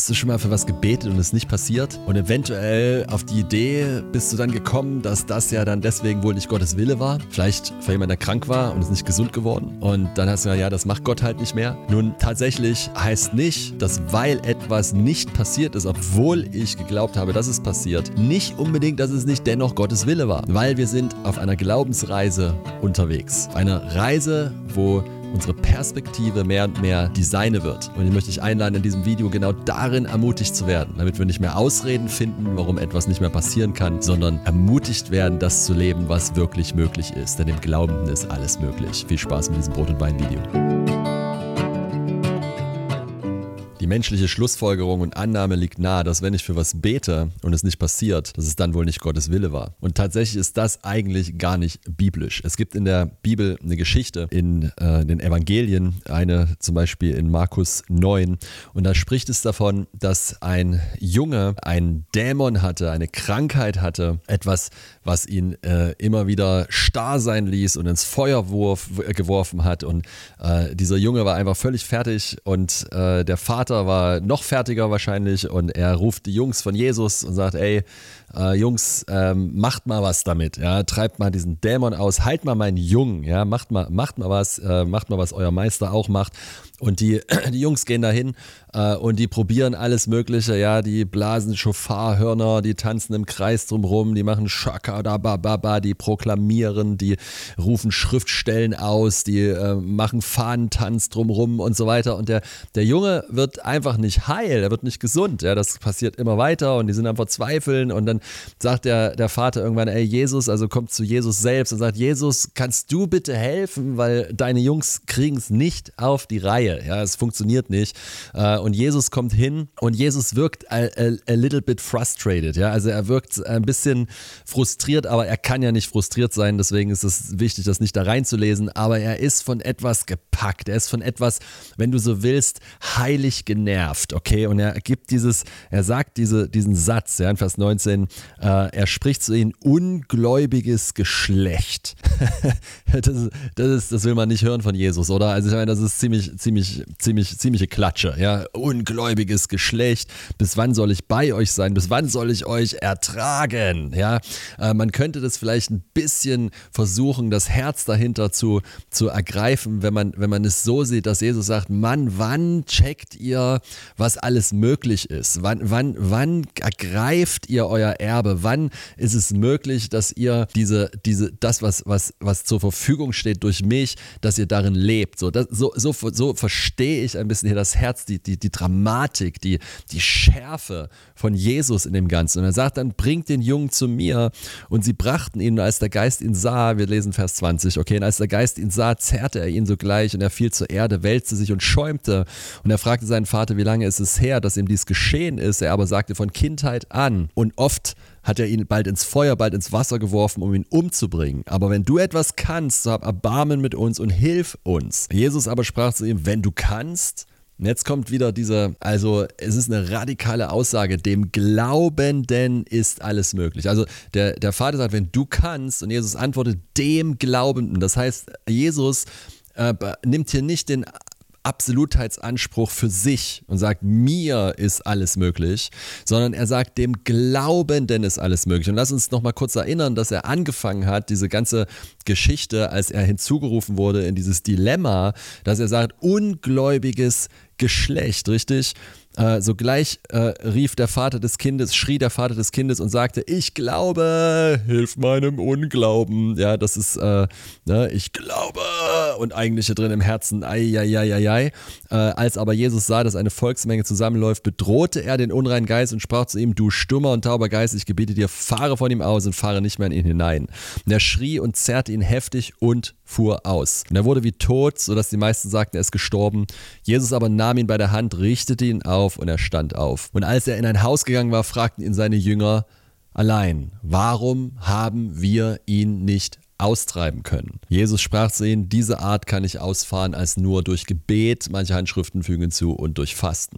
Hast du schon mal für was gebetet und es nicht passiert? Und eventuell auf die Idee bist du dann gekommen, dass das ja dann deswegen wohl nicht Gottes Wille war. Vielleicht für jemanden, der krank war und ist nicht gesund geworden. Und dann hast du gesagt, ja, das macht Gott halt nicht mehr. Nun, tatsächlich heißt nicht, dass weil etwas nicht passiert ist, obwohl ich geglaubt habe, dass es passiert, nicht unbedingt, dass es nicht dennoch Gottes Wille war. Weil wir sind auf einer Glaubensreise unterwegs. Eine Reise, wo unsere Perspektive mehr und mehr die seine wird. Und ich möchte dich einladen, in diesem Video genau darin ermutigt zu werden, damit wir nicht mehr Ausreden finden, warum etwas nicht mehr passieren kann, sondern ermutigt werden, das zu leben, was wirklich möglich ist. Denn im Glauben ist alles möglich. Viel Spaß mit diesem Brot- und Wein-Video. Menschliche Schlussfolgerung und Annahme liegt nahe, dass wenn ich für was bete und es nicht passiert, dass es dann wohl nicht Gottes Wille war. Und tatsächlich ist das eigentlich gar nicht biblisch. Es gibt in der Bibel eine Geschichte in äh, den Evangelien, eine zum Beispiel in Markus 9, und da spricht es davon, dass ein Junge einen Dämon hatte, eine Krankheit hatte, etwas, was ihn äh, immer wieder starr sein ließ und ins Feuer geworfen hat. Und äh, dieser Junge war einfach völlig fertig und äh, der Vater Vater war noch fertiger wahrscheinlich und er ruft die Jungs von Jesus und sagt, ey, äh, Jungs, ähm, macht mal was damit, ja, treibt mal diesen Dämon aus, halt mal meinen Jungen, ja, macht mal, macht mal was, äh, macht mal was euer Meister auch macht. Und die, die Jungs gehen dahin äh, und die probieren alles Mögliche, ja, die blasen Schofarhörner, die tanzen im Kreis drumrum, die machen Shaka da ba ba ba, die proklamieren, die rufen Schriftstellen aus, die äh, machen Fahnentanz drumrum und so weiter. Und der, der Junge wird einfach nicht heil, er wird nicht gesund, ja, das passiert immer weiter und die sind am Verzweifeln und dann sagt der, der Vater irgendwann, ey Jesus, also kommt zu Jesus selbst und sagt, Jesus, kannst du bitte helfen, weil deine Jungs kriegen es nicht auf die Reihe. Reihe. Ja, es funktioniert nicht. Äh, und Jesus kommt hin und Jesus wirkt a, a, a, little bit frustrated. Ja, also er wirkt ein bisschen frustriert, aber er kann ja nicht frustriert sein. Deswegen ist es wichtig, das nicht da reinzulesen. Aber er ist von etwas gepackt. Er ist von etwas, wenn du so willst, heilig genervt. Okay, und er gibt dieses, er sagt diese, diesen Satz, ja, in Vers 19, äh, er spricht zu ihnen ungläubiges Geschlecht. das, das, ist, das will man nicht hören von Jesus, oder? Also ich meine, das ist ziemlich, ziemlich ziemlich, ziemlich, ziemliche Klatsche. Ja, ungläubiges Geschlecht. Bis wann soll ich bei euch sein? Bis wann soll ich euch ertragen? Ja, äh, man könnte das vielleicht ein bisschen versuchen, das Herz dahinter zu, zu ergreifen, wenn man, wenn man es so sieht, dass Jesus sagt, Mann, wann checkt ihr, was alles möglich ist? Wann, wann, wann ergreift ihr euer Erbe? Wann ist es möglich, dass ihr diese, diese, das, was, was, was zur Verfügung steht durch mich, dass ihr darin lebt? So, das, so, so, so verstehe ich ein bisschen hier das Herz, die, die, die Dramatik, die, die Schärfe von Jesus in dem Ganzen. Und er sagt dann, bringt den Jungen zu mir. Und sie brachten ihn, und als der Geist ihn sah, wir lesen Vers 20, okay, und als der Geist ihn sah, zerrte er ihn sogleich und er fiel zur Erde, wälzte sich und schäumte. Und er fragte seinen Vater, wie lange ist es her, dass ihm dies geschehen ist. Er aber sagte von Kindheit an. Und oft hat er ihn bald ins Feuer, bald ins Wasser geworfen, um ihn umzubringen. Aber wenn du etwas kannst, so hab Erbarmen mit uns und hilf uns. Jesus aber sprach zu ihm, wenn du kannst, und jetzt kommt wieder diese, also es ist eine radikale Aussage, dem Glaubenden ist alles möglich. Also der, der Vater sagt, wenn du kannst, und Jesus antwortet, dem Glaubenden. Das heißt, Jesus äh, nimmt hier nicht den Absolutheitsanspruch für sich und sagt, mir ist alles möglich, sondern er sagt, dem Glaubenden ist alles möglich. Und lass uns nochmal kurz erinnern, dass er angefangen hat, diese ganze Geschichte, als er hinzugerufen wurde in dieses Dilemma, dass er sagt, ungläubiges Geschlecht, richtig? Äh, sogleich äh, rief der Vater des Kindes, schrie der Vater des Kindes und sagte, ich glaube, hilf meinem Unglauben. Ja, das ist, äh, ne, ich glaube. Und eigentlich hier drin im Herzen, ei, ei, ei, ei, ei. Äh, als aber Jesus sah, dass eine Volksmenge zusammenläuft, bedrohte er den unreinen Geist und sprach zu ihm, du stummer und tauber Geist, ich gebiete dir, fahre von ihm aus und fahre nicht mehr in ihn hinein. Und er schrie und zerrte ihn heftig und fuhr aus. Und er wurde wie tot, sodass die meisten sagten, er ist gestorben. Jesus aber nahm ihn bei der Hand, richtete ihn auf und er stand auf. Und als er in ein Haus gegangen war, fragten ihn seine Jünger allein, warum haben wir ihn nicht austreiben können. Jesus sprach zu ihnen, diese Art kann ich ausfahren als nur durch Gebet, manche Handschriften fügen zu, und durch Fasten.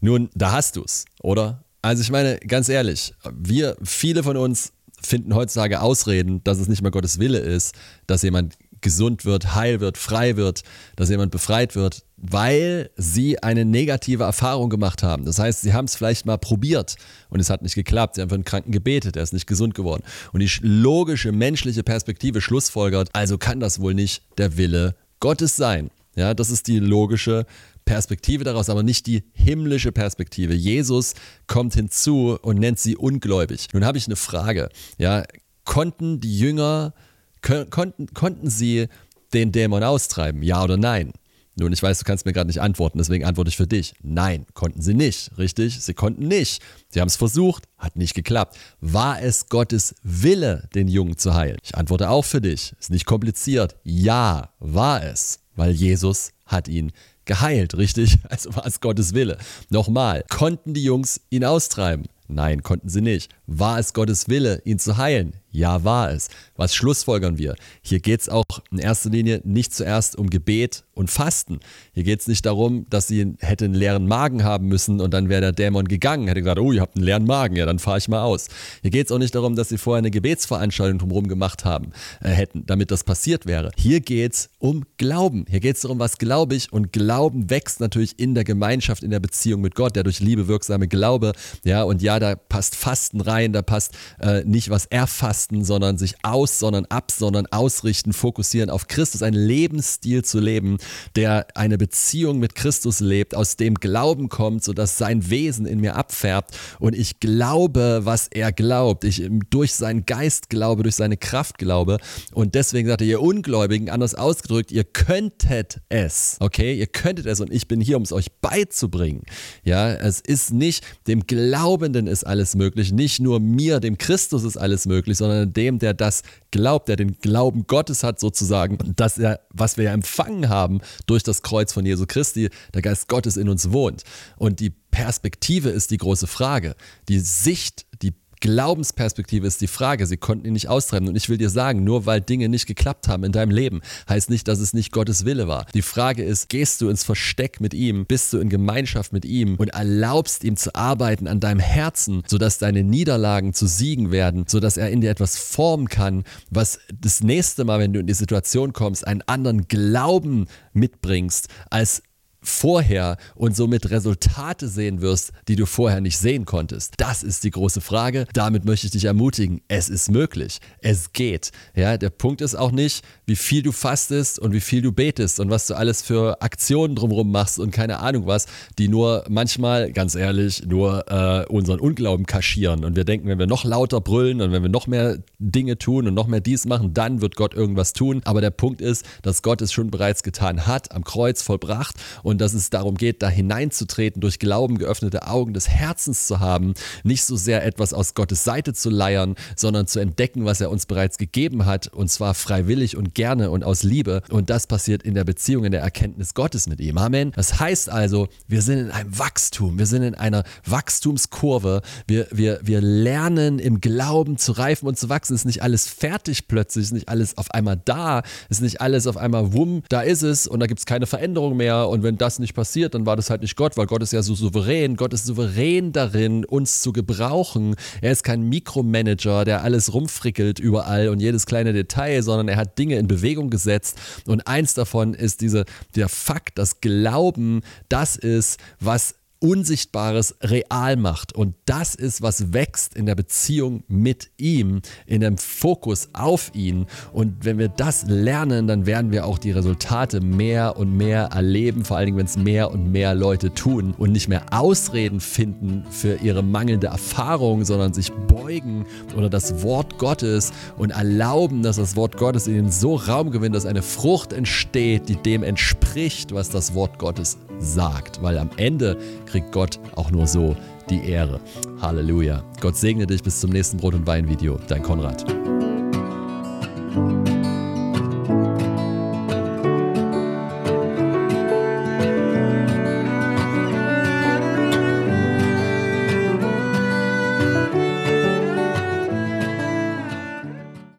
Nun, da hast du es, oder? Also ich meine, ganz ehrlich, wir, viele von uns finden heutzutage Ausreden, dass es nicht mehr Gottes Wille ist, dass jemand gesund wird, heil wird, frei wird, dass jemand befreit wird, weil sie eine negative Erfahrung gemacht haben. Das heißt, sie haben es vielleicht mal probiert und es hat nicht geklappt. Sie haben für einen Kranken gebetet, er ist nicht gesund geworden. Und die logische menschliche Perspektive schlussfolgert, also kann das wohl nicht der Wille Gottes sein. Ja, das ist die logische Perspektive daraus, aber nicht die himmlische Perspektive. Jesus kommt hinzu und nennt sie ungläubig. Nun habe ich eine Frage. Ja, konnten die Jünger, konnten, konnten sie den Dämon austreiben? Ja oder nein? Nun, ich weiß, du kannst mir gerade nicht antworten, deswegen antworte ich für dich. Nein, konnten sie nicht, richtig? Sie konnten nicht. Sie haben es versucht, hat nicht geklappt. War es Gottes Wille, den Jungen zu heilen? Ich antworte auch für dich. Ist nicht kompliziert. Ja, war es, weil Jesus hat ihn geheilt, richtig? Also war es Gottes Wille. Nochmal, konnten die Jungs ihn austreiben? Nein, konnten sie nicht. War es Gottes Wille, ihn zu heilen? Ja, war es. Was schlussfolgern wir? Hier geht es auch in erster Linie nicht zuerst um Gebet und Fasten. Hier geht es nicht darum, dass sie hätte einen leeren Magen haben müssen und dann wäre der Dämon gegangen, hätte gesagt, oh, ihr habt einen leeren Magen, ja, dann fahre ich mal aus. Hier geht es auch nicht darum, dass sie vorher eine Gebetsveranstaltung drumherum gemacht haben, äh, hätten, damit das passiert wäre. Hier geht es um Glauben. Hier geht es darum, was glaube ich und Glauben wächst natürlich in der Gemeinschaft, in der Beziehung mit Gott, der durch Liebe wirksame Glaube. Ja, und ja, da passt Fasten rein, da passt äh, nicht was erfassen Fasten, sondern sich aus, sondern ab, sondern ausrichten, fokussieren auf Christus, einen Lebensstil zu leben, der eine Beziehung mit Christus lebt, aus dem Glauben kommt, sodass sein Wesen in mir abfärbt und ich glaube, was er glaubt. Ich durch seinen Geist glaube, durch seine Kraft glaube. Und deswegen sagt er, ihr Ungläubigen, anders ausgedrückt, ihr könntet es. Okay, ihr könntet es und ich bin hier, um es euch beizubringen. Ja, es ist nicht dem Glaubenden ist alles möglich, nicht nur mir, dem Christus ist alles möglich, sondern sondern dem, der das glaubt, der den Glauben Gottes hat sozusagen, dass er, was wir ja empfangen haben durch das Kreuz von Jesu Christi, der Geist Gottes in uns wohnt. Und die Perspektive ist die große Frage. Die Sicht, die Glaubensperspektive ist die Frage. Sie konnten ihn nicht austreiben. Und ich will dir sagen, nur weil Dinge nicht geklappt haben in deinem Leben, heißt nicht, dass es nicht Gottes Wille war. Die Frage ist, gehst du ins Versteck mit ihm, bist du in Gemeinschaft mit ihm und erlaubst ihm zu arbeiten an deinem Herzen, sodass deine Niederlagen zu Siegen werden, sodass er in dir etwas formen kann, was das nächste Mal, wenn du in die Situation kommst, einen anderen Glauben mitbringst, als vorher und somit Resultate sehen wirst, die du vorher nicht sehen konntest? Das ist die große Frage. Damit möchte ich dich ermutigen. Es ist möglich. Es geht. Ja, der Punkt ist auch nicht, wie viel du fastest und wie viel du betest und was du alles für Aktionen drumherum machst und keine Ahnung was, die nur manchmal, ganz ehrlich, nur äh, unseren Unglauben kaschieren. Und wir denken, wenn wir noch lauter brüllen und wenn wir noch mehr Dinge tun und noch mehr dies machen, dann wird Gott irgendwas tun. Aber der Punkt ist, dass Gott es schon bereits getan hat, am Kreuz vollbracht und und dass es darum geht, da hineinzutreten, durch Glauben geöffnete Augen des Herzens zu haben, nicht so sehr etwas aus Gottes Seite zu leiern, sondern zu entdecken, was er uns bereits gegeben hat, und zwar freiwillig und gerne und aus Liebe. Und das passiert in der Beziehung, in der Erkenntnis Gottes mit ihm. Amen. Das heißt also, wir sind in einem Wachstum, wir sind in einer Wachstumskurve, wir, wir, wir lernen im Glauben zu reifen und zu wachsen. Es ist nicht alles fertig plötzlich, ist nicht alles auf einmal da, es ist nicht alles auf einmal wumm, da ist es und da gibt es keine Veränderung mehr. Und wenn das nicht passiert, dann war das halt nicht Gott, weil Gott ist ja so souverän. Gott ist souverän darin, uns zu gebrauchen. Er ist kein Mikromanager, der alles rumfrickelt überall und jedes kleine Detail, sondern er hat Dinge in Bewegung gesetzt. Und eins davon ist diese, der Fakt, dass Glauben das ist, was Unsichtbares real macht. Und das ist, was wächst in der Beziehung mit ihm, in dem Fokus auf ihn. Und wenn wir das lernen, dann werden wir auch die Resultate mehr und mehr erleben, vor allen Dingen, wenn es mehr und mehr Leute tun und nicht mehr Ausreden finden für ihre mangelnde Erfahrung, sondern sich beugen oder das Wort Gottes und erlauben, dass das Wort Gottes ihnen so Raum gewinnt, dass eine Frucht entsteht, die dem entspricht, was das Wort Gottes sagt. Weil am Ende kriegt Gott auch nur so die Ehre. Halleluja. Gott segne dich bis zum nächsten Brot- und Wein-Video. Dein Konrad.